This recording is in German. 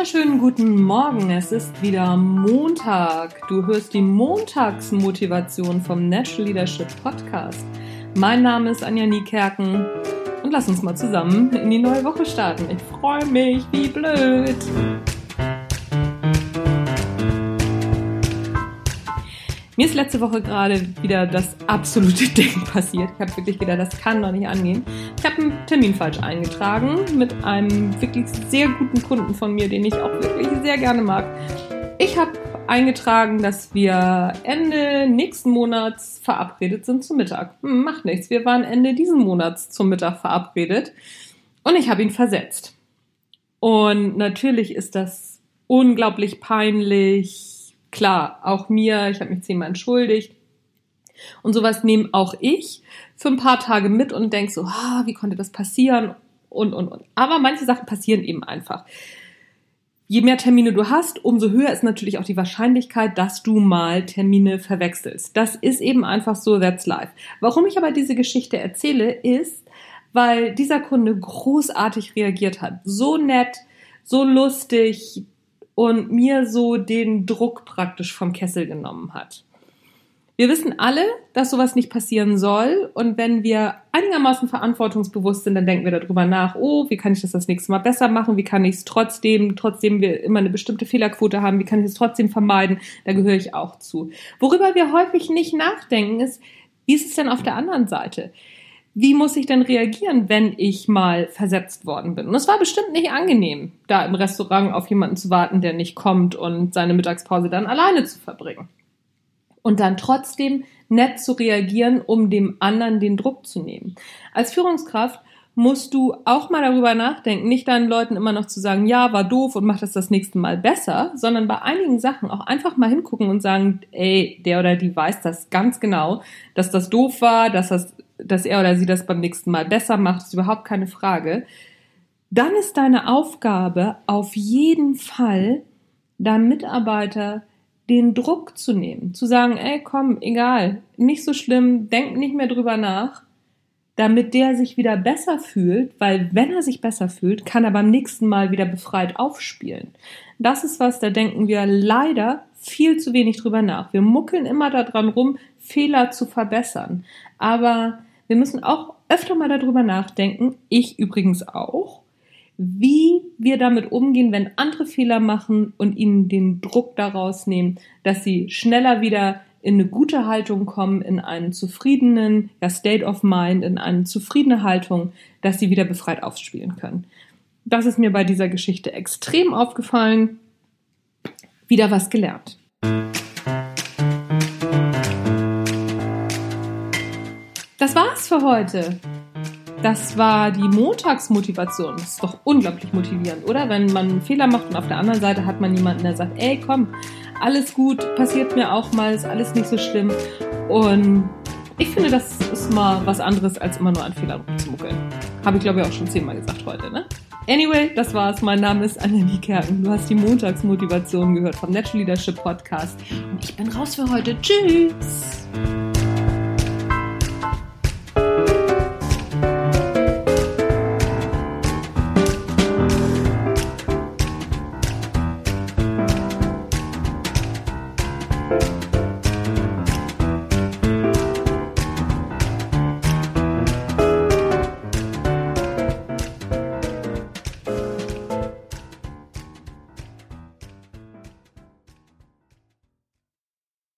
wunderschönen guten Morgen. Es ist wieder Montag. Du hörst die Montagsmotivation vom Natural Leadership Podcast. Mein Name ist Anja Niekerken und lass uns mal zusammen in die neue Woche starten. Ich freue mich, wie blöd. Mir ist letzte Woche gerade wieder das absolute Ding passiert. Ich habe wirklich gedacht, das kann doch nicht angehen. Ich habe einen Termin falsch eingetragen mit einem wirklich sehr guten Kunden von mir, den ich auch wirklich sehr gerne mag. Ich habe eingetragen, dass wir Ende nächsten Monats verabredet sind zum Mittag. Hm, macht nichts. Wir waren Ende diesen Monats zum Mittag verabredet und ich habe ihn versetzt. Und natürlich ist das unglaublich peinlich Klar, auch mir, ich habe mich zehnmal entschuldigt. Und sowas nehme auch ich für ein paar Tage mit und denke so, ah, wie konnte das passieren? Und, und, und. Aber manche Sachen passieren eben einfach. Je mehr Termine du hast, umso höher ist natürlich auch die Wahrscheinlichkeit, dass du mal Termine verwechselst. Das ist eben einfach so, that's life. Warum ich aber diese Geschichte erzähle, ist, weil dieser Kunde großartig reagiert hat. So nett, so lustig, und mir so den Druck praktisch vom Kessel genommen hat. Wir wissen alle, dass sowas nicht passieren soll. Und wenn wir einigermaßen verantwortungsbewusst sind, dann denken wir darüber nach, oh, wie kann ich das das nächste Mal besser machen? Wie kann ich es trotzdem, trotzdem wir immer eine bestimmte Fehlerquote haben, wie kann ich es trotzdem vermeiden? Da gehöre ich auch zu. Worüber wir häufig nicht nachdenken, ist, wie ist es denn auf der anderen Seite? Wie muss ich denn reagieren, wenn ich mal versetzt worden bin? Und es war bestimmt nicht angenehm, da im Restaurant auf jemanden zu warten, der nicht kommt und seine Mittagspause dann alleine zu verbringen. Und dann trotzdem nett zu reagieren, um dem anderen den Druck zu nehmen. Als Führungskraft musst du auch mal darüber nachdenken, nicht deinen Leuten immer noch zu sagen, ja, war doof und mach das das nächste Mal besser, sondern bei einigen Sachen auch einfach mal hingucken und sagen, ey, der oder die weiß das ganz genau, dass das doof war, dass das dass er oder sie das beim nächsten Mal besser macht, ist überhaupt keine Frage. Dann ist deine Aufgabe auf jeden Fall, deinem Mitarbeiter den Druck zu nehmen, zu sagen, ey, komm, egal, nicht so schlimm, denk nicht mehr drüber nach, damit der sich wieder besser fühlt, weil wenn er sich besser fühlt, kann er beim nächsten Mal wieder befreit aufspielen. Das ist was, da denken wir leider viel zu wenig drüber nach. Wir muckeln immer daran rum, Fehler zu verbessern. Aber wir müssen auch öfter mal darüber nachdenken, ich übrigens auch, wie wir damit umgehen, wenn andere Fehler machen und ihnen den Druck daraus nehmen, dass sie schneller wieder in eine gute Haltung kommen, in einen zufriedenen ja, State of Mind, in eine zufriedene Haltung, dass sie wieder befreit aufspielen können. Das ist mir bei dieser Geschichte extrem aufgefallen. Wieder was gelernt. War's für heute. Das war die Montagsmotivation. Das ist doch unglaublich motivierend, oder? Wenn man einen Fehler macht und auf der anderen Seite hat man jemanden, der sagt, ey, komm, alles gut, passiert mir auch mal, ist alles nicht so schlimm. Und ich finde, das ist mal was anderes, als immer nur an Fehlern rumzumuckeln. Habe ich, glaube ich, auch schon zehnmal gesagt heute, ne? Anyway, das war's. Mein Name ist Annelie Kerken. Du hast die Montagsmotivation gehört vom Natural Leadership Podcast. Und ich bin raus für heute. Tschüss! you